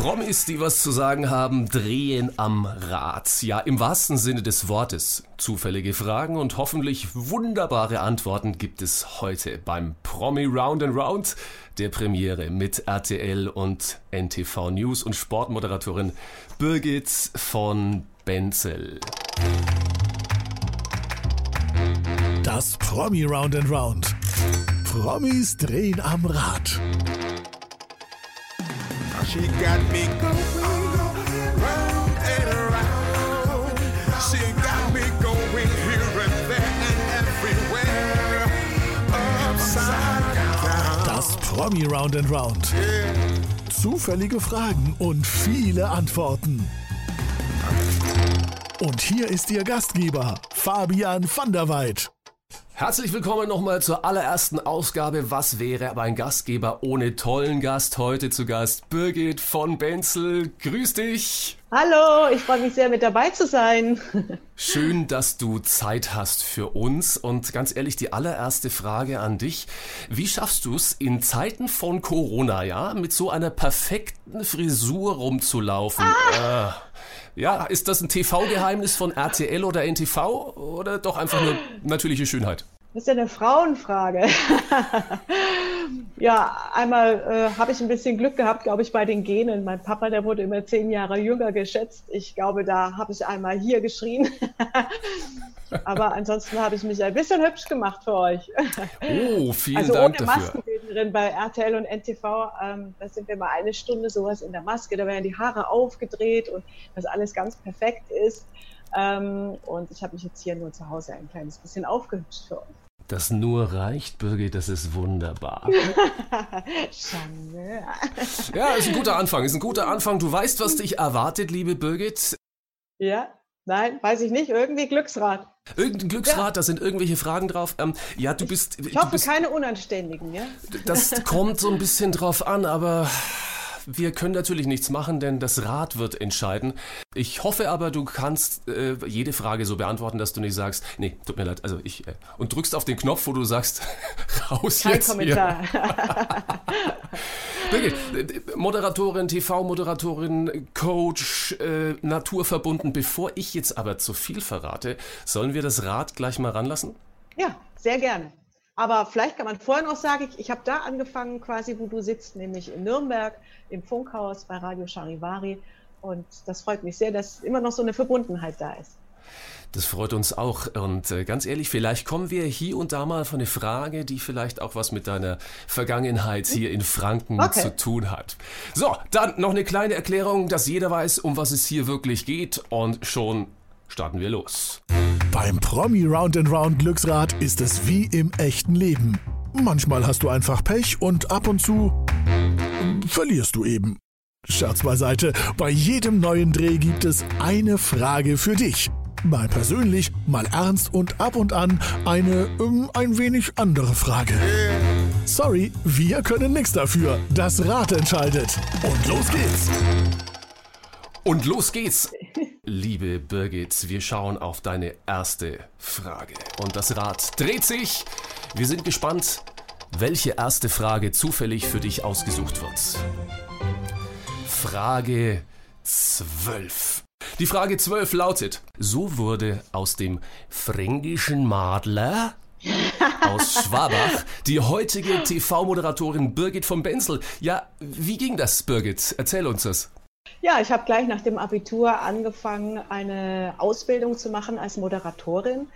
Promis, die was zu sagen haben, drehen am Rad. Ja, im wahrsten Sinne des Wortes. Zufällige Fragen und hoffentlich wunderbare Antworten gibt es heute beim Promi Round and Round der Premiere mit RTL und NTV News und Sportmoderatorin Birgit von Benzel. Das Promi Round and Round. Promis drehen am Rad. She got me going round and around. She got me going here and there and everywhere. Upside down. Das Promi Round and Round. Zufällige Fragen und viele Antworten. Und hier ist Ihr Gastgeber, Fabian van der Weid. Herzlich willkommen nochmal zur allerersten Ausgabe. Was wäre aber ein Gastgeber ohne tollen Gast? Heute zu Gast Birgit von Benzel. Grüß dich. Hallo, ich freue mich sehr, mit dabei zu sein. Schön, dass du Zeit hast für uns. Und ganz ehrlich, die allererste Frage an dich. Wie schaffst du es in Zeiten von Corona, ja, mit so einer perfekten Frisur rumzulaufen? Ah. Äh, ja, ist das ein TV-Geheimnis von RTL oder NTV oder doch einfach nur natürliche Schönheit? Das ist ja eine Frauenfrage. ja, einmal äh, habe ich ein bisschen Glück gehabt, glaube ich, bei den Genen. Mein Papa, der wurde immer zehn Jahre jünger geschätzt. Ich glaube, da habe ich einmal hier geschrien. Aber ansonsten habe ich mich ein bisschen hübsch gemacht für euch. Oh, vielen also Dank ohne Maskenbildnerin bei RTL und NTV, ähm, da sind wir mal eine Stunde sowas in der Maske, da werden die Haare aufgedreht und das alles ganz perfekt ist. Ähm, und ich habe mich jetzt hier nur zu Hause ein kleines bisschen aufgehübscht für euch. Das nur reicht, Birgit, das ist wunderbar. Schande. ja, ist ein guter Anfang, ist ein guter Anfang. Du weißt, was dich erwartet, liebe Birgit. Ja, nein, weiß ich nicht. Irgendwie Glücksrad. Irgendein Glücksrad, ja. da sind irgendwelche Fragen drauf. Ähm, ja, du bist. Ich hoffe, bist, keine Unanständigen, ja? Das kommt so ein bisschen drauf an, aber wir können natürlich nichts machen, denn das Rad wird entscheiden. Ich hoffe aber, du kannst äh, jede Frage so beantworten, dass du nicht sagst, nee, tut mir leid, also ich, äh, und drückst auf den Knopf, wo du sagst, raus Kein jetzt Kommentar. Birgit, Moderatorin, TV-Moderatorin, Coach, äh, naturverbunden. Bevor ich jetzt aber zu viel verrate, sollen wir das Rad gleich mal ranlassen? Ja, sehr gerne. Aber vielleicht kann man vorher noch sagen, ich, ich habe da angefangen, quasi, wo du sitzt, nämlich in Nürnberg im Funkhaus bei Radio Charivari. Und das freut mich sehr, dass immer noch so eine Verbundenheit da ist. Das freut uns auch. Und äh, ganz ehrlich, vielleicht kommen wir hier und da mal von eine Frage, die vielleicht auch was mit deiner Vergangenheit hier in Franken okay. zu tun hat. So, dann noch eine kleine Erklärung, dass jeder weiß, um was es hier wirklich geht. Und schon starten wir los. Beim Promi Round and Round Glücksrad ist es wie im echten Leben. Manchmal hast du einfach Pech und ab und zu verlierst du eben. Scherz beiseite, bei jedem neuen Dreh gibt es eine Frage für dich. Mal persönlich, mal ernst und ab und an eine ähm, ein wenig andere Frage. Sorry, wir können nichts dafür. Das Rad entscheidet. Und los geht's. Und los geht's. Liebe Birgit, wir schauen auf deine erste Frage. Und das Rad dreht sich. Wir sind gespannt, welche erste Frage zufällig für dich ausgesucht wird. Frage 12. Die Frage 12 lautet: So wurde aus dem fränkischen Madler aus Schwabach die heutige TV-Moderatorin Birgit von Benzel. Ja, wie ging das, Birgit? Erzähl uns das. Ja, ich habe gleich nach dem Abitur angefangen, eine Ausbildung zu machen als Moderatorin.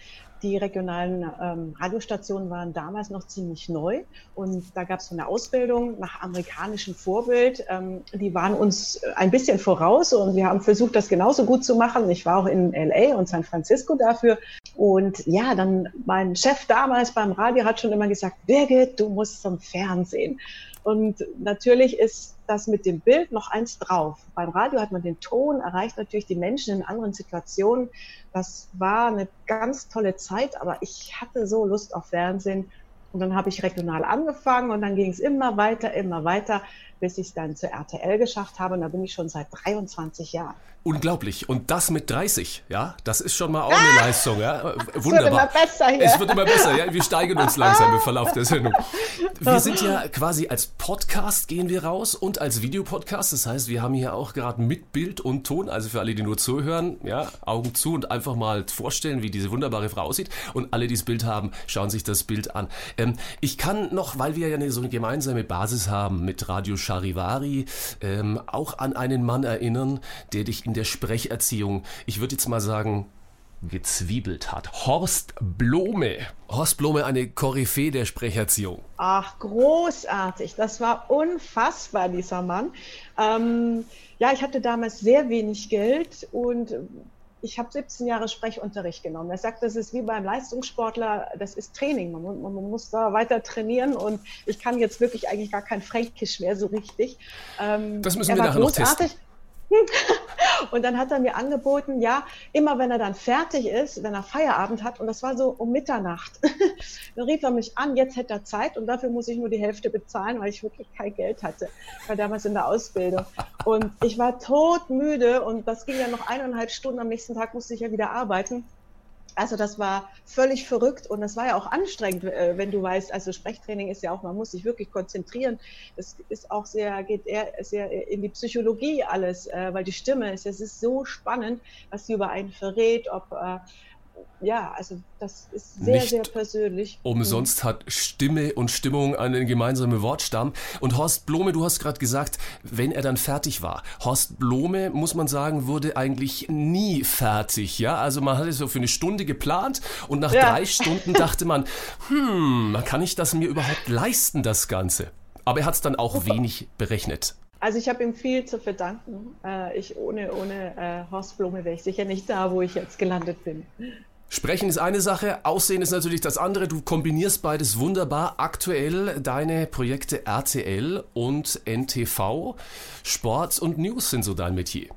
Die regionalen ähm, Radiostationen waren damals noch ziemlich neu und da gab es eine Ausbildung nach amerikanischem Vorbild. Ähm, die waren uns ein bisschen voraus und wir haben versucht, das genauso gut zu machen. Ich war auch in LA und San Francisco dafür. Und ja, dann mein Chef damals beim Radio hat schon immer gesagt, Birgit, du musst zum Fernsehen. Und natürlich ist das mit dem Bild noch eins drauf. Beim Radio hat man den Ton, erreicht natürlich die Menschen in anderen Situationen. Das war eine ganz tolle Zeit, aber ich hatte so Lust auf Fernsehen. Und dann habe ich regional angefangen und dann ging es immer weiter, immer weiter, bis ich es dann zur RTL geschafft habe. Und da bin ich schon seit 23 Jahren. Unglaublich. Und das mit 30, ja? Das ist schon mal auch eine ah, Leistung, ja? Wunderbar. Es wird immer besser hier. Es wird immer besser, ja? Wir steigern uns langsam im Verlauf der Sendung. Wir sind ja quasi als Podcast gehen wir raus und als Videopodcast. Das heißt, wir haben hier auch gerade mit Bild und Ton. Also für alle, die nur zuhören, ja, Augen zu und einfach mal vorstellen, wie diese wunderbare Frau aussieht. Und alle, die das Bild haben, schauen sich das Bild an. Ähm, ich kann noch, weil wir ja eine, so eine gemeinsame Basis haben mit Radio Charivari, ähm, auch an einen Mann erinnern, der dich in der Sprecherziehung, ich würde jetzt mal sagen, gezwiebelt hat. Horst Blome. Horst Blome, eine Koryphäe der Sprecherziehung. Ach, großartig. Das war unfassbar, dieser Mann. Ähm, ja, ich hatte damals sehr wenig Geld und ich habe 17 Jahre Sprechunterricht genommen. Er sagt, das ist wie beim Leistungssportler, das ist Training. Man, man, man, muss da weiter trainieren und ich kann jetzt wirklich eigentlich gar kein Fränkisch mehr so richtig. Ähm, das müssen wir nachher noch testen. Und dann hat er mir angeboten, ja, immer wenn er dann fertig ist, wenn er Feierabend hat, und das war so um Mitternacht, dann rief er mich an, jetzt hätte er Zeit und dafür muss ich nur die Hälfte bezahlen, weil ich wirklich kein Geld hatte. Ich war damals in der Ausbildung. Und ich war todmüde und das ging ja noch eineinhalb Stunden. Am nächsten Tag musste ich ja wieder arbeiten. Also das war völlig verrückt und das war ja auch anstrengend, äh, wenn du weißt, also Sprechtraining ist ja auch, man muss sich wirklich konzentrieren. Das ist auch sehr, geht eher sehr in die Psychologie alles, äh, weil die Stimme ist, es ist so spannend, was sie über einen verrät, ob äh, ja, also das ist sehr, Nicht sehr persönlich. Umsonst hat Stimme und Stimmung einen gemeinsamen Wortstamm. Und Horst Blome, du hast gerade gesagt, wenn er dann fertig war. Horst Blome, muss man sagen, wurde eigentlich nie fertig. Ja, also man hatte so für eine Stunde geplant und nach ja. drei Stunden dachte man, hm, kann ich das mir überhaupt leisten, das Ganze? Aber er hat es dann auch wenig berechnet. Also ich habe ihm viel zu verdanken. Äh, ich ohne ohne äh, Horst Blume wäre ich sicher nicht da, wo ich jetzt gelandet bin. Sprechen ist eine Sache, Aussehen ist natürlich das andere. Du kombinierst beides wunderbar. Aktuell deine Projekte RTL und NTV. Sport und News sind so dein Metier.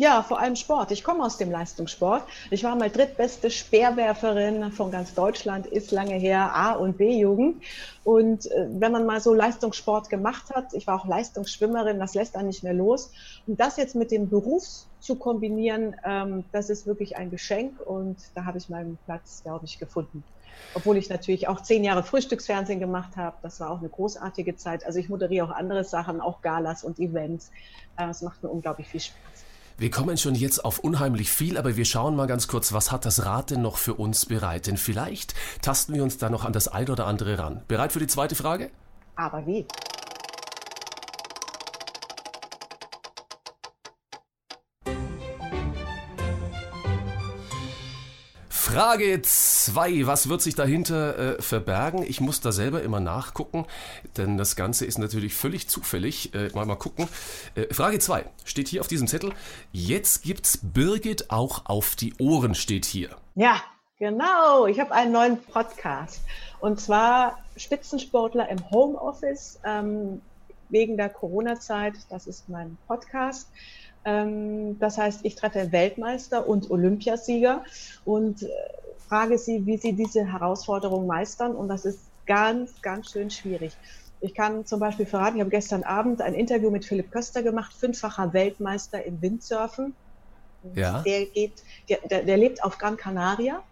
Ja, vor allem Sport. Ich komme aus dem Leistungssport. Ich war mal drittbeste Speerwerferin von ganz Deutschland, ist lange her, A- und B-Jugend. Und äh, wenn man mal so Leistungssport gemacht hat, ich war auch Leistungsschwimmerin, das lässt einen nicht mehr los. Und das jetzt mit dem Beruf zu kombinieren, ähm, das ist wirklich ein Geschenk und da habe ich meinen Platz, glaube ich, gefunden. Obwohl ich natürlich auch zehn Jahre Frühstücksfernsehen gemacht habe. Das war auch eine großartige Zeit. Also ich moderiere auch andere Sachen, auch Galas und Events. Äh, es macht mir unglaublich viel Spaß. Wir kommen schon jetzt auf unheimlich viel, aber wir schauen mal ganz kurz, was hat das Rad denn noch für uns bereit? Denn vielleicht tasten wir uns da noch an das ein oder andere ran. Bereit für die zweite Frage? Aber wie? Frage 2. Was wird sich dahinter äh, verbergen? Ich muss da selber immer nachgucken, denn das Ganze ist natürlich völlig zufällig. Äh, mal mal gucken. Äh, Frage 2 steht hier auf diesem Zettel. Jetzt gibt's Birgit auch auf die Ohren, steht hier. Ja, genau. Ich habe einen neuen Podcast. Und zwar Spitzensportler im Homeoffice ähm, wegen der Corona-Zeit. Das ist mein Podcast. Ähm, das heißt, ich treffe Weltmeister und Olympiasieger und äh, frage sie, wie sie diese Herausforderung meistern. Und das ist ganz, ganz schön schwierig. Ich kann zum Beispiel verraten, ich habe gestern Abend ein Interview mit Philipp Köster gemacht, fünffacher Weltmeister im Windsurfen. Ja. Der, geht, der, der lebt auf Gran Canaria,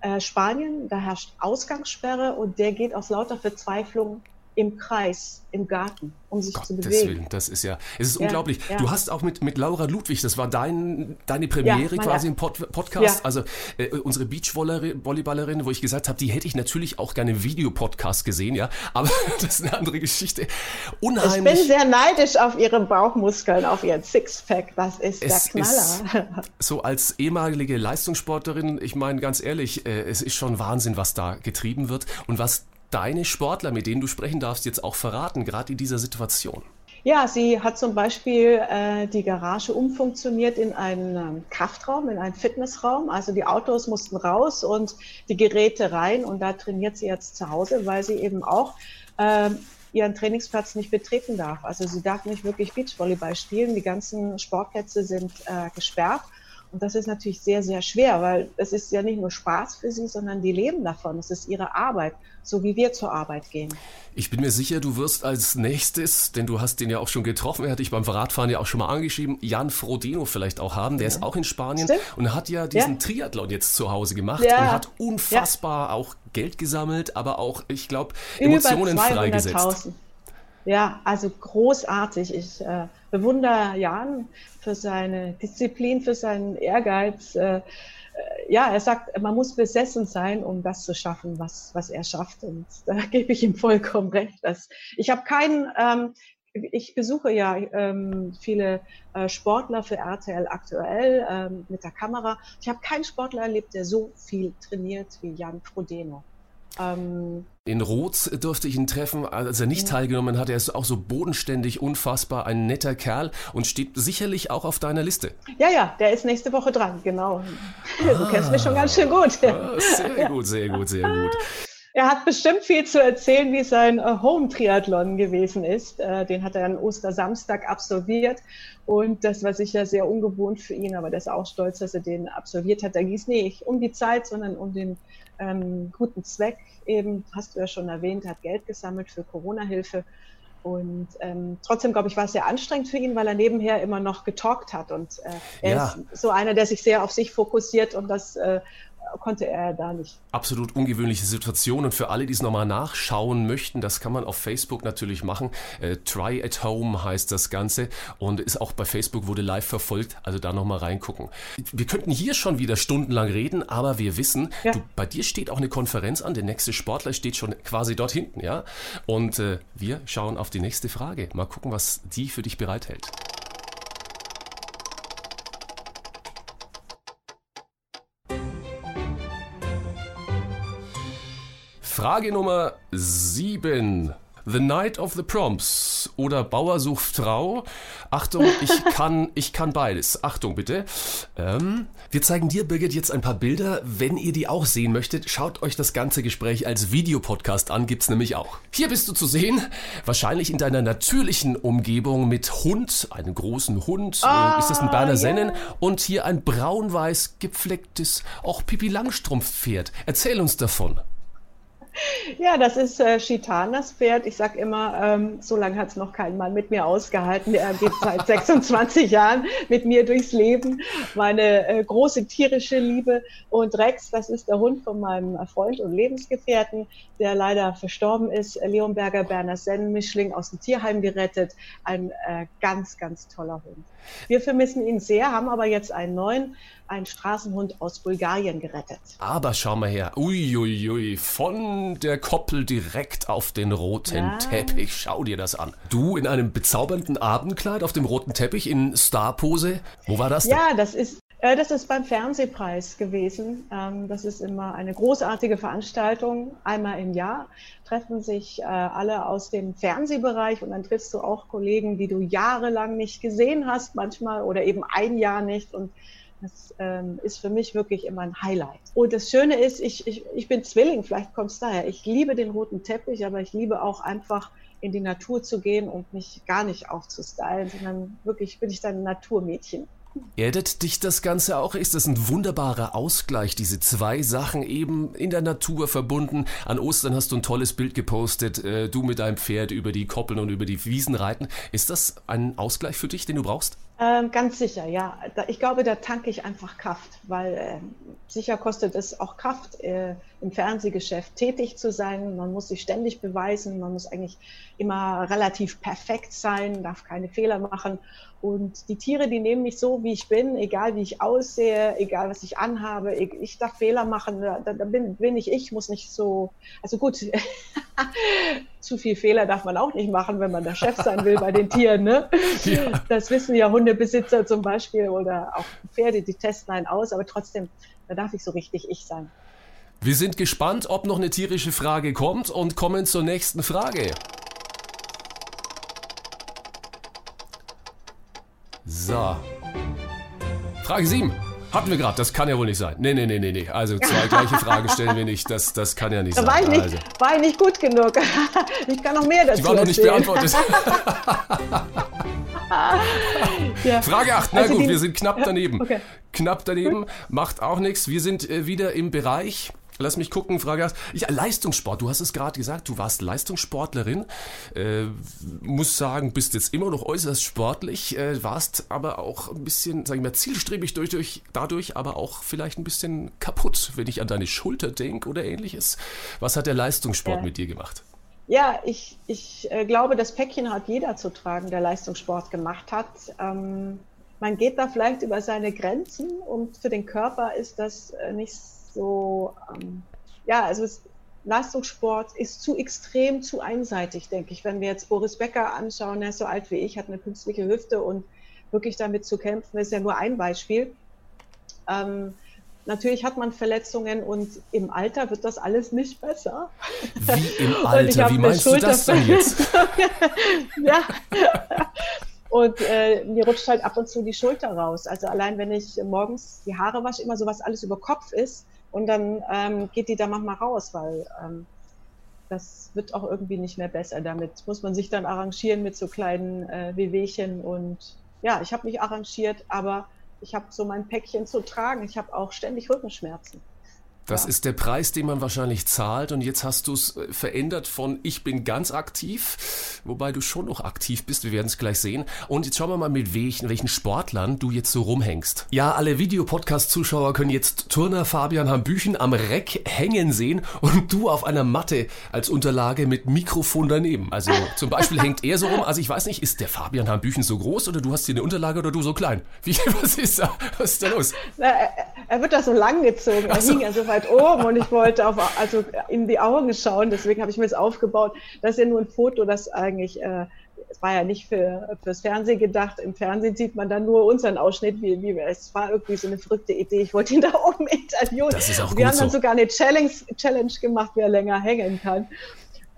äh, Spanien. Da herrscht Ausgangssperre und der geht aus lauter Verzweiflung im Kreis, im Garten, um sich Gottes zu bewegen. Willen, das ist ja, es ist ja, unglaublich. Ja. Du hast auch mit, mit Laura Ludwig, das war dein, deine Premiere ja, quasi im Pod, Podcast, also äh, unsere Beachvolleyballerin, wo ich gesagt habe, die hätte ich natürlich auch gerne im Videopodcast gesehen, ja, aber das ist eine andere Geschichte. Unheimlich. Ich bin sehr neidisch auf ihre Bauchmuskeln, auf ihren Sixpack, das ist es der Knaller. Ist so als ehemalige Leistungssportlerin, ich meine ganz ehrlich, äh, es ist schon Wahnsinn, was da getrieben wird und was deine Sportler, mit denen du sprechen darfst, jetzt auch verraten, gerade in dieser Situation? Ja, sie hat zum Beispiel äh, die Garage umfunktioniert in einen ähm, Kraftraum, in einen Fitnessraum. Also die Autos mussten raus und die Geräte rein. Und da trainiert sie jetzt zu Hause, weil sie eben auch äh, ihren Trainingsplatz nicht betreten darf. Also sie darf nicht wirklich Beachvolleyball spielen. Die ganzen Sportplätze sind äh, gesperrt. Und das ist natürlich sehr, sehr schwer, weil es ist ja nicht nur Spaß für sie, sondern die leben davon. Es ist ihre Arbeit, so wie wir zur Arbeit gehen. Ich bin mir sicher, du wirst als nächstes, denn du hast den ja auch schon getroffen, er hat dich beim Radfahren ja auch schon mal angeschrieben, Jan Frodeno vielleicht auch haben, der ja. ist auch in Spanien Stimmt. und hat ja diesen ja. Triathlon jetzt zu Hause gemacht ja. und hat unfassbar auch Geld gesammelt, aber auch, ich glaube, Emotionen freigesetzt. Ja, also großartig. Ich äh, bewundere Jan für seine Disziplin, für seinen Ehrgeiz. Äh, äh, ja, er sagt, man muss besessen sein, um das zu schaffen, was, was er schafft. Und da gebe ich ihm vollkommen recht. Dass ich habe keinen, ähm, ich besuche ja ähm, viele äh, Sportler für RTL aktuell ähm, mit der Kamera. Ich habe keinen Sportler erlebt, der so viel trainiert wie Jan Frodeno. Ähm, in Roth durfte ich ihn treffen, als er nicht ja. teilgenommen hat. Er ist auch so bodenständig, unfassbar, ein netter Kerl und steht sicherlich auch auf deiner Liste. Ja, ja, der ist nächste Woche dran, genau. Ah, du kennst mich schon ganz schön gut. Ah, sehr gut, sehr gut, sehr gut. Er hat bestimmt viel zu erzählen, wie sein äh, Home-Triathlon gewesen ist. Äh, den hat er an Ostersamstag absolviert. Und das war sicher sehr ungewohnt für ihn, aber der ist auch stolz, dass er den absolviert hat. Da ging es nicht um die Zeit, sondern um den ähm, guten Zweck. Eben, hast du ja schon erwähnt, hat Geld gesammelt für Corona-Hilfe. Und ähm, trotzdem, glaube ich, war es sehr anstrengend für ihn, weil er nebenher immer noch getalkt hat. Und äh, er ja. ist so einer, der sich sehr auf sich fokussiert und das äh, konnte er da nicht. Absolut ungewöhnliche Situation und für alle, die es nochmal nachschauen möchten, das kann man auf Facebook natürlich machen. Äh, Try at Home heißt das Ganze und ist auch bei Facebook, wurde live verfolgt, also da nochmal reingucken. Wir könnten hier schon wieder stundenlang reden, aber wir wissen, ja. du, bei dir steht auch eine Konferenz an, der nächste Sportler steht schon quasi dort hinten, ja? Und äh, wir schauen auf die nächste Frage. Mal gucken, was die für dich bereithält. Frage Nummer 7. The Night of the Prompts oder Bauer sucht Frau. Achtung, ich kann, ich kann beides. Achtung bitte. Ähm, wir zeigen dir, Birgit, jetzt ein paar Bilder. Wenn ihr die auch sehen möchtet, schaut euch das ganze Gespräch als Videopodcast an, gibt's nämlich auch. Hier bist du zu sehen, wahrscheinlich in deiner natürlichen Umgebung mit Hund, einem großen Hund. Ah, ist das ein Berner yeah. Sennen? Und hier ein braun-weiß gepflegtes, auch Pipi Langstrumpf-Pferd. Erzähl uns davon. Ja, das ist äh, Chitan, das Pferd. Ich sage immer, ähm, so lange hat es noch kein Mann mit mir ausgehalten. Er geht seit 26 Jahren mit mir durchs Leben. Meine äh, große tierische Liebe. Und Rex, das ist der Hund von meinem Freund und Lebensgefährten, der leider verstorben ist. Leonberger Berner Sennen-Mischling aus dem Tierheim gerettet. Ein äh, ganz, ganz toller Hund. Wir vermissen ihn sehr, haben aber jetzt einen neuen, einen Straßenhund aus Bulgarien gerettet. Aber schau mal her, uiuiui, ui, von der Koppel direkt auf den roten ja. Teppich. Schau dir das an. Du in einem bezaubernden Abendkleid auf dem roten Teppich in Starpose. Wo war das denn? Ja, das ist das ist beim Fernsehpreis gewesen. Ähm, das ist immer eine großartige Veranstaltung. Einmal im Jahr treffen sich äh, alle aus dem Fernsehbereich und dann triffst du auch Kollegen, die du jahrelang nicht gesehen hast, manchmal oder eben ein Jahr nicht. Und das ähm, ist für mich wirklich immer ein Highlight. Und das Schöne ist, ich, ich, ich bin Zwilling, vielleicht kommt es daher. Ich liebe den roten Teppich, aber ich liebe auch einfach in die Natur zu gehen und mich gar nicht aufzustylen, sondern wirklich bin ich dann ein Naturmädchen. Erdet dich das Ganze auch? Ist das ein wunderbarer Ausgleich, diese zwei Sachen eben in der Natur verbunden? An Ostern hast du ein tolles Bild gepostet, äh, du mit deinem Pferd über die Koppeln und über die Wiesen reiten. Ist das ein Ausgleich für dich, den du brauchst? Ähm, ganz sicher, ja. ich glaube, da tanke ich einfach Kraft, weil äh, sicher kostet es auch Kraft, äh, im Fernsehgeschäft tätig zu sein. Man muss sich ständig beweisen, man muss eigentlich immer relativ perfekt sein, darf keine Fehler machen. Und die Tiere, die nehmen mich so, wie ich bin, egal wie ich aussehe, egal was ich anhabe. Ich darf Fehler machen, da, da bin, bin ich ich, muss nicht so, also gut, zu viel Fehler darf man auch nicht machen, wenn man der Chef sein will bei den Tieren. Ne? Ja. Das wissen ja Hundebesitzer zum Beispiel oder auch Pferde, die testen einen aus, aber trotzdem, da darf ich so richtig ich sein. Wir sind gespannt, ob noch eine tierische Frage kommt und kommen zur nächsten Frage. So. Frage 7. Hatten wir gerade, das kann ja wohl nicht sein. Nee, nee, nee, nee, nee. Also zwei gleiche Fragen stellen wir nicht. Das, das kann ja nicht da sein. War ich, nicht, also. war ich nicht gut genug. Ich kann noch mehr dazu Die war noch nicht beantwortet. ja. Frage 8. Na also gut, wir sind knapp daneben. Okay. knapp daneben, macht auch nichts. Wir sind äh, wieder im Bereich Lass mich gucken, Frage hast. Ja, Leistungssport, du hast es gerade gesagt, du warst Leistungssportlerin. Äh, muss sagen, bist jetzt immer noch äußerst sportlich, äh, warst aber auch ein bisschen, sag ich mal, zielstrebig durch, durch, dadurch, aber auch vielleicht ein bisschen kaputt, wenn ich an deine Schulter denke oder ähnliches. Was hat der Leistungssport ja. mit dir gemacht? Ja, ich, ich äh, glaube, das Päckchen hat jeder zu tragen, der Leistungssport gemacht hat. Ähm, man geht da vielleicht über seine Grenzen und für den Körper ist das äh, nicht so, ähm, ja, also es, Leistungssport ist zu extrem, zu einseitig, denke ich. Wenn wir jetzt Boris Becker anschauen, er ist so alt wie ich, hat eine künstliche Hüfte und wirklich damit zu kämpfen, ist ja nur ein Beispiel. Ähm, natürlich hat man Verletzungen und im Alter wird das alles nicht besser. Wie im Alter? Wie meinst du das denn jetzt? ja. Und äh, mir rutscht halt ab und zu die Schulter raus. Also allein wenn ich morgens die Haare wasche, immer so was alles über Kopf ist, und dann ähm, geht die da manchmal raus, weil ähm, das wird auch irgendwie nicht mehr besser. Damit muss man sich dann arrangieren mit so kleinen äh, Wehwehchen. Und ja, ich habe mich arrangiert, aber ich habe so mein Päckchen zu tragen. Ich habe auch ständig Rückenschmerzen. Das ja. ist der Preis, den man wahrscheinlich zahlt. Und jetzt hast du es äh, verändert von ich bin ganz aktiv, wobei du schon noch aktiv bist. Wir werden es gleich sehen. Und jetzt schauen wir mal, mit welchen, welchen Sportlern du jetzt so rumhängst. Ja, alle Videopodcast-Zuschauer können jetzt Turner Fabian Hambüchen am Reck hängen sehen und du auf einer Matte als Unterlage mit Mikrofon daneben. Also zum Beispiel hängt er so rum. Also ich weiß nicht, ist der Fabian Hambüchen so groß oder du hast hier eine Unterlage oder du so klein? Wie, was ist da? Was ist da los? Na, er, er, wird da so lang gezogen. Er so. hing ja so weit oben und ich wollte auf, also in die Augen schauen. Deswegen habe ich mir das aufgebaut. Das ist ja nur ein Foto, das eigentlich, äh, es war ja nicht für, fürs Fernsehen gedacht. Im Fernsehen sieht man dann nur unseren Ausschnitt, wie, wie es war irgendwie so eine verrückte Idee. Ich wollte ihn da oben interviewen. Das ist auch Wir haben dann so. sogar eine Challenge, Challenge gemacht, wer länger hängen kann.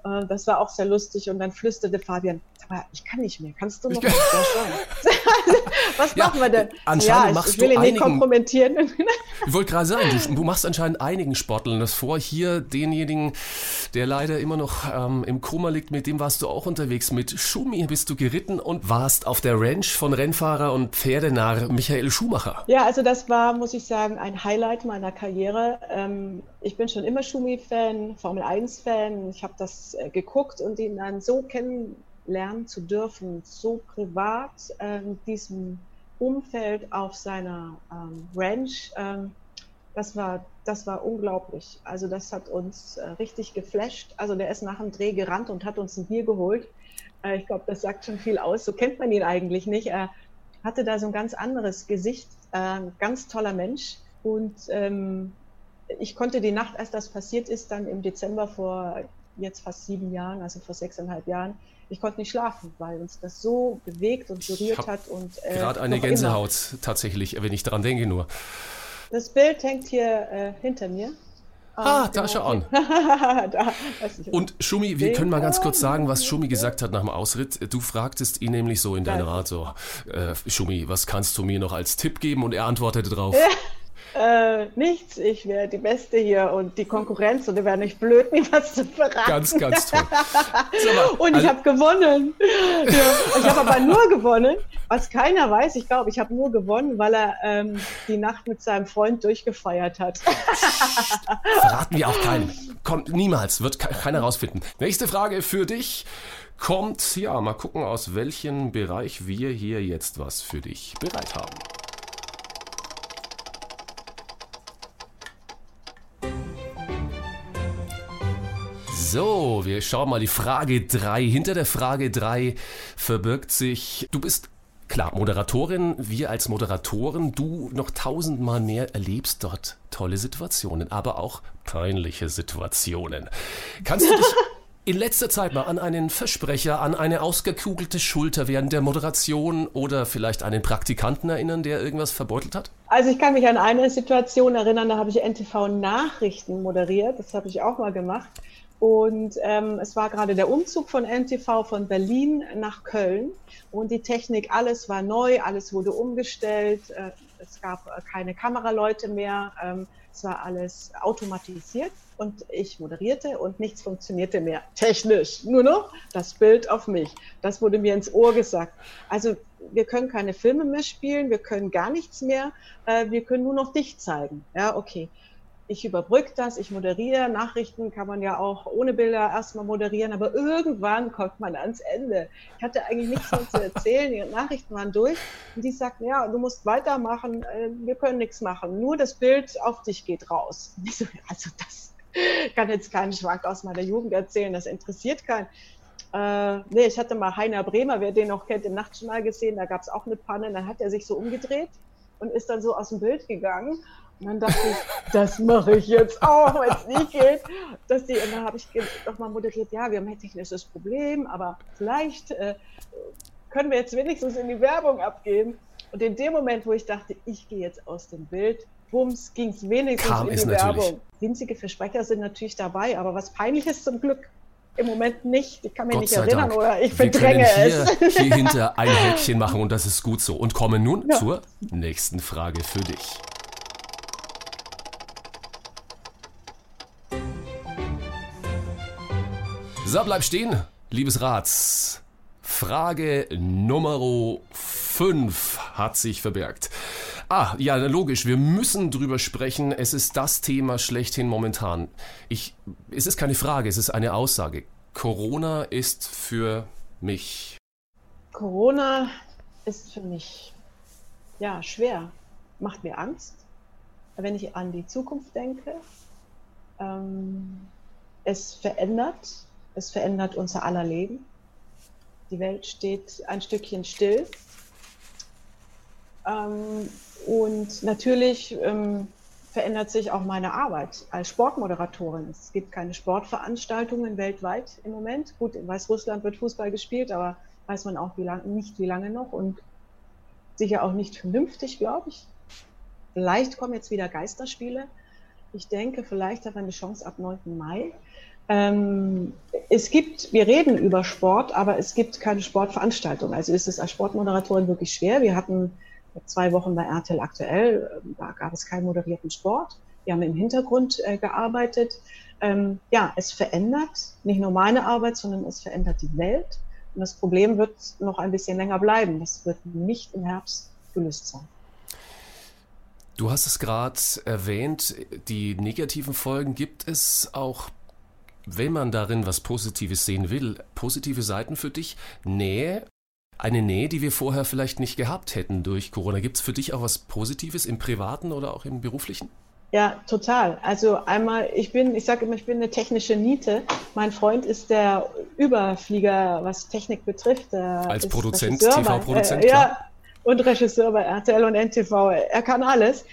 Äh, das war auch sehr lustig. Und dann flüsterte Fabian, aber ich kann nicht mehr. Kannst du noch was Was ja, machen wir denn? Anscheinend ja, machst ich, will du ihn einigen, nicht kompromittieren. ich wollte gerade sagen, du, du, machst anscheinend einigen Sportlern das vor. Hier denjenigen, der leider immer noch ähm, im Koma liegt, mit dem warst du auch unterwegs. Mit Schumi bist du geritten und warst auf der Ranch von Rennfahrer und Pferdenarr Michael Schumacher. Ja, also das war, muss ich sagen, ein Highlight meiner Karriere. Ähm, ich bin schon immer Schumi-Fan, Formel-1-Fan. Ich habe das äh, geguckt und ihn dann so kennenlernen zu dürfen, so privat äh, diesem Umfeld auf seiner ähm, Ranch. Ähm, das war, das war unglaublich. Also das hat uns äh, richtig geflasht. Also der ist nach dem Dreh gerannt und hat uns ein Bier geholt. Äh, ich glaube, das sagt schon viel aus. So kennt man ihn eigentlich nicht. Er hatte da so ein ganz anderes Gesicht, äh, ganz toller Mensch. Und ähm, ich konnte die Nacht, als das passiert ist, dann im Dezember vor jetzt fast sieben Jahren, also vor sechseinhalb Jahren, ich konnte nicht schlafen, weil uns das so bewegt und berührt hat. Und, äh, Gerade eine Gänsehaut immer. tatsächlich, wenn ich daran denke nur. Das Bild hängt hier äh, hinter mir. Ah, ah da schau an. da, und Schumi, wir können mal ganz kurz sagen, was Schumi gesagt hat nach dem Ausritt. Du fragtest ihn nämlich so in deiner Art so, äh, Schumi, was kannst du mir noch als Tipp geben? Und er antwortete drauf. Äh, nichts, ich wäre die Beste hier und die Konkurrenz und die wäre nicht blöd, mir was zu verraten. Ganz, ganz toll. und ich habe gewonnen. ja, ich habe aber nur gewonnen, was keiner weiß. Ich glaube, ich habe nur gewonnen, weil er ähm, die Nacht mit seinem Freund durchgefeiert hat. Verraten wir auch keinen. Kommt niemals, wird keiner rausfinden. Nächste Frage für dich kommt, ja, mal gucken, aus welchem Bereich wir hier jetzt was für dich bereit haben. So, wir schauen mal die Frage 3. Hinter der Frage 3 verbirgt sich, du bist klar Moderatorin, wir als Moderatoren, du noch tausendmal mehr erlebst dort tolle Situationen, aber auch peinliche Situationen. Kannst du dich in letzter Zeit mal an einen Versprecher, an eine ausgekugelte Schulter während der Moderation oder vielleicht einen Praktikanten erinnern, der irgendwas verbeutelt hat? Also ich kann mich an eine Situation erinnern, da habe ich NTV Nachrichten moderiert, das habe ich auch mal gemacht. Und ähm, es war gerade der Umzug von NTV von Berlin nach Köln. Und die Technik, alles war neu, alles wurde umgestellt. Äh, es gab äh, keine Kameraleute mehr. Ähm, es war alles automatisiert und ich moderierte und nichts funktionierte mehr technisch. Nur noch das Bild auf mich. Das wurde mir ins Ohr gesagt. Also wir können keine Filme mehr spielen, wir können gar nichts mehr, äh, wir können nur noch dich zeigen. Ja, okay ich überbrücke das, ich moderiere. Nachrichten kann man ja auch ohne Bilder erstmal moderieren, aber irgendwann kommt man ans Ende. Ich hatte eigentlich nichts mehr zu erzählen, die Nachrichten waren durch und die sagten, ja, du musst weitermachen, äh, wir können nichts machen, nur das Bild auf dich geht raus. So, also das kann jetzt keinen Schwank aus meiner Jugend erzählen, das interessiert keinen. Äh, nee, ich hatte mal Heiner Bremer, wer den noch kennt, im Nachtjournal gesehen, da gab es auch eine Panne, dann hat er sich so umgedreht und ist dann so aus dem Bild gegangen und dann dachte ich, das mache ich jetzt auch, wenn es nicht geht. Dass die, und dann habe ich nochmal moderiert, ja, wir haben ein technisches Problem, aber vielleicht äh, können wir jetzt wenigstens in die Werbung abgeben. Und in dem Moment, wo ich dachte, ich gehe jetzt aus dem Bild, bums, ging es wenigstens Kam in die Werbung. Winzige Versprecher sind natürlich dabei, aber was peinlich ist zum Glück im Moment nicht. Ich kann mich nicht erinnern Dank. oder ich verdränge hier, es. hier hinter ein Häkchen machen und das ist gut so. Und kommen nun ja. zur nächsten Frage für dich. So, bleib stehen, liebes Rats. Frage Nummer 5 hat sich verbergt. Ah, ja, logisch, wir müssen drüber sprechen. Es ist das Thema schlechthin momentan. Ich, es ist keine Frage, es ist eine Aussage. Corona ist für mich. Corona ist für mich, ja, schwer. Macht mir Angst, wenn ich an die Zukunft denke. Ähm, es verändert es verändert unser aller Leben. Die Welt steht ein Stückchen still. Ähm, und natürlich ähm, verändert sich auch meine Arbeit als Sportmoderatorin. Es gibt keine Sportveranstaltungen weltweit im Moment. Gut, in Weißrussland wird Fußball gespielt, aber weiß man auch wie lang, nicht, wie lange noch und sicher auch nicht vernünftig, glaube ich. Vielleicht kommen jetzt wieder Geisterspiele. Ich denke, vielleicht hat man eine Chance ab 9. Mai. Ähm, es gibt, wir reden über Sport, aber es gibt keine Sportveranstaltung. Also ist es als Sportmoderatorin wirklich schwer. Wir hatten zwei Wochen bei RTL aktuell, ähm, da gab es keinen moderierten Sport. Wir haben im Hintergrund äh, gearbeitet. Ähm, ja, es verändert nicht nur meine Arbeit, sondern es verändert die Welt. Und das Problem wird noch ein bisschen länger bleiben. Das wird nicht im Herbst gelöst sein. Du hast es gerade erwähnt, die negativen Folgen gibt es auch wenn man darin was Positives sehen will, positive Seiten für dich, Nähe, eine Nähe, die wir vorher vielleicht nicht gehabt hätten durch Corona. Gibt es für dich auch was Positives im privaten oder auch im beruflichen? Ja, total. Also einmal, ich bin, ich sage immer, ich bin eine technische Niete. Mein Freund ist der Überflieger, was Technik betrifft. Als Produzent, TV-Produzent? Äh, ja, und Regisseur bei RTL und NTV. Er kann alles.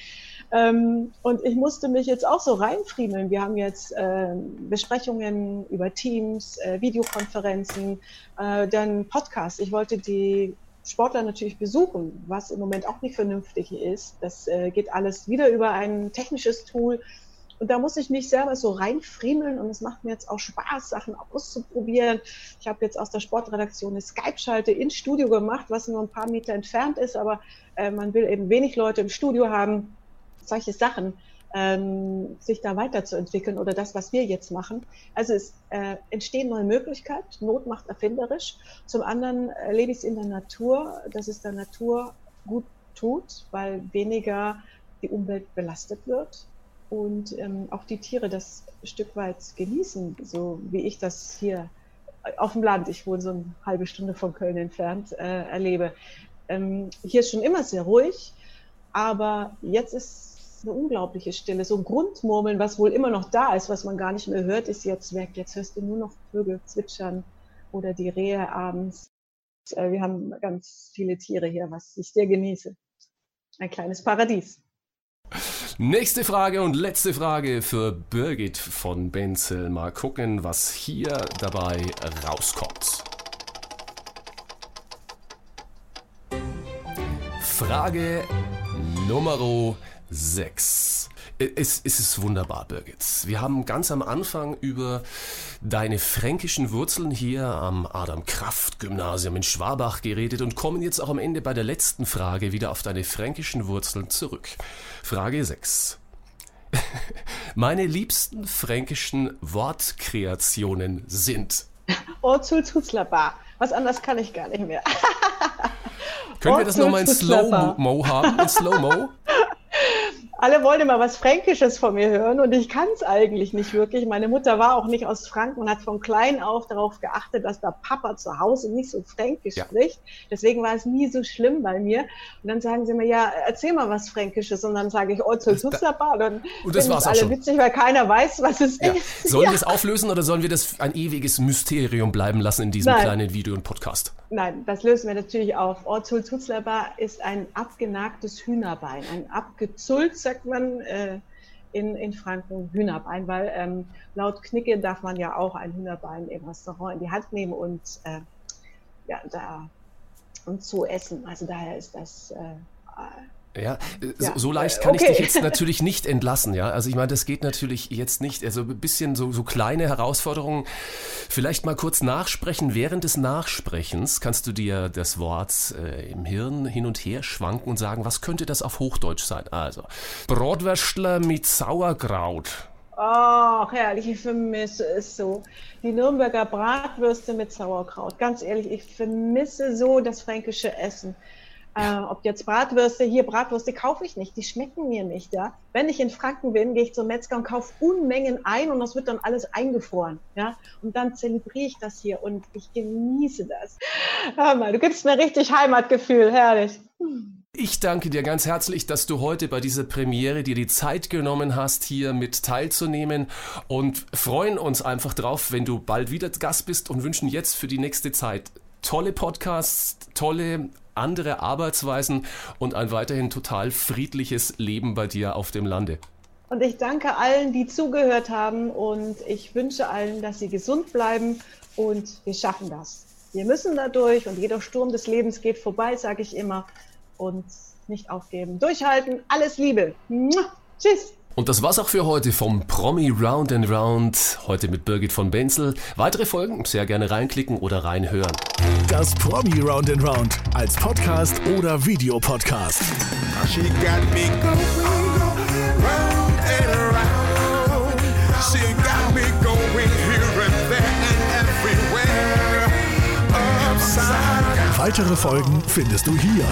Ähm, und ich musste mich jetzt auch so reinfriemeln. Wir haben jetzt äh, Besprechungen über Teams, äh, Videokonferenzen, äh, dann Podcasts. Ich wollte die Sportler natürlich besuchen, was im Moment auch nicht vernünftig ist. Das äh, geht alles wieder über ein technisches Tool. Und da muss ich mich selber so reinfriemeln und es macht mir jetzt auch Spaß, Sachen auszuprobieren. Ich habe jetzt aus der Sportredaktion eine Skype-Schalte ins Studio gemacht, was nur ein paar Meter entfernt ist, aber äh, man will eben wenig Leute im Studio haben solche Sachen, ähm, sich da weiterzuentwickeln oder das, was wir jetzt machen. Also es äh, entstehen neue Möglichkeiten, Not macht erfinderisch. Zum anderen erlebe ich es in der Natur, dass es der Natur gut tut, weil weniger die Umwelt belastet wird und ähm, auch die Tiere das Stück weit genießen, so wie ich das hier auf dem Land, ich wohne so eine halbe Stunde von Köln entfernt, äh, erlebe. Ähm, hier ist schon immer sehr ruhig, aber jetzt ist eine unglaubliche Stille. So ein Grundmurmeln, was wohl immer noch da ist, was man gar nicht mehr hört, ist jetzt weg. Jetzt hörst du nur noch Vögel zwitschern oder die Rehe abends. Äh, wir haben ganz viele Tiere hier, was ich sehr genieße. Ein kleines Paradies. Nächste Frage und letzte Frage für Birgit von Benzel. Mal gucken, was hier dabei rauskommt. Frage Nummer 6. Es, es ist wunderbar, Birgit. Wir haben ganz am Anfang über deine fränkischen Wurzeln hier am Adam-Kraft-Gymnasium in Schwabach geredet und kommen jetzt auch am Ende bei der letzten Frage wieder auf deine fränkischen Wurzeln zurück. Frage 6. Meine liebsten fränkischen Wortkreationen sind. Orzul Zuzlaba. Was anderes kann ich gar nicht mehr. Können wir das nochmal in Slow-Mo haben? In Slow-Mo? alle wollen immer was Fränkisches von mir hören und ich kann es eigentlich nicht wirklich. Meine Mutter war auch nicht aus Franken und hat von klein auf darauf geachtet, dass der Papa zu Hause nicht so fränkisch ja. spricht. Deswegen war es nie so schlimm bei mir. Und dann sagen sie mir, ja, erzähl mal was Fränkisches. Und dann sage ich, oh, zu Tutzlapa. Dann und das war's alle schon. witzig, weil keiner weiß, was es ja. ist. Sollen ja. wir es auflösen oder sollen wir das ein ewiges Mysterium bleiben lassen in diesem Nein. kleinen Video und Podcast? Nein, das lösen wir natürlich auf. Orzul Tutzlapa ist ein abgenagtes Hühnerbein, ein abgezullt, sagt man äh, in, in Franken, Hühnerbein, weil ähm, laut Knicke darf man ja auch ein Hühnerbein im Restaurant in die Hand nehmen und äh, ja, da und zu essen. Also daher ist das äh, ja, ja, so, leicht kann okay. ich dich jetzt natürlich nicht entlassen, ja. Also ich meine, das geht natürlich jetzt nicht. Also ein bisschen so, so kleine Herausforderungen. Vielleicht mal kurz nachsprechen. Während des Nachsprechens kannst du dir das Wort äh, im Hirn hin und her schwanken und sagen, was könnte das auf Hochdeutsch sein? Also, Bratwürstler mit Sauerkraut. Ach, herrlich, ich vermisse es so. Die Nürnberger Bratwürste mit Sauerkraut. Ganz ehrlich, ich vermisse so das fränkische Essen. Äh, ob jetzt Bratwürste, hier Bratwürste kaufe ich nicht, die schmecken mir nicht. Ja? Wenn ich in Franken bin, gehe ich zum Metzger und kaufe Unmengen ein und das wird dann alles eingefroren. Ja? Und dann zelebriere ich das hier und ich genieße das. Hör mal, du gibst mir richtig Heimatgefühl, herrlich. Ich danke dir ganz herzlich, dass du heute bei dieser Premiere dir die Zeit genommen hast, hier mit teilzunehmen und freuen uns einfach drauf, wenn du bald wieder Gast bist und wünschen jetzt für die nächste Zeit tolle Podcasts, tolle andere Arbeitsweisen und ein weiterhin total friedliches Leben bei dir auf dem Lande. Und ich danke allen, die zugehört haben und ich wünsche allen, dass sie gesund bleiben und wir schaffen das. Wir müssen da durch und jeder Sturm des Lebens geht vorbei, sage ich immer. Und nicht aufgeben. Durchhalten. Alles Liebe. Tschüss. Und das war's auch für heute vom Promi Round and Round. Heute mit Birgit von Benzel. Weitere Folgen sehr gerne reinklicken oder reinhören. Das Promi Round and Round als Podcast oder Videopodcast. She got me going round and round. She got me going here and there and everywhere. Upside Weitere Folgen findest du hier.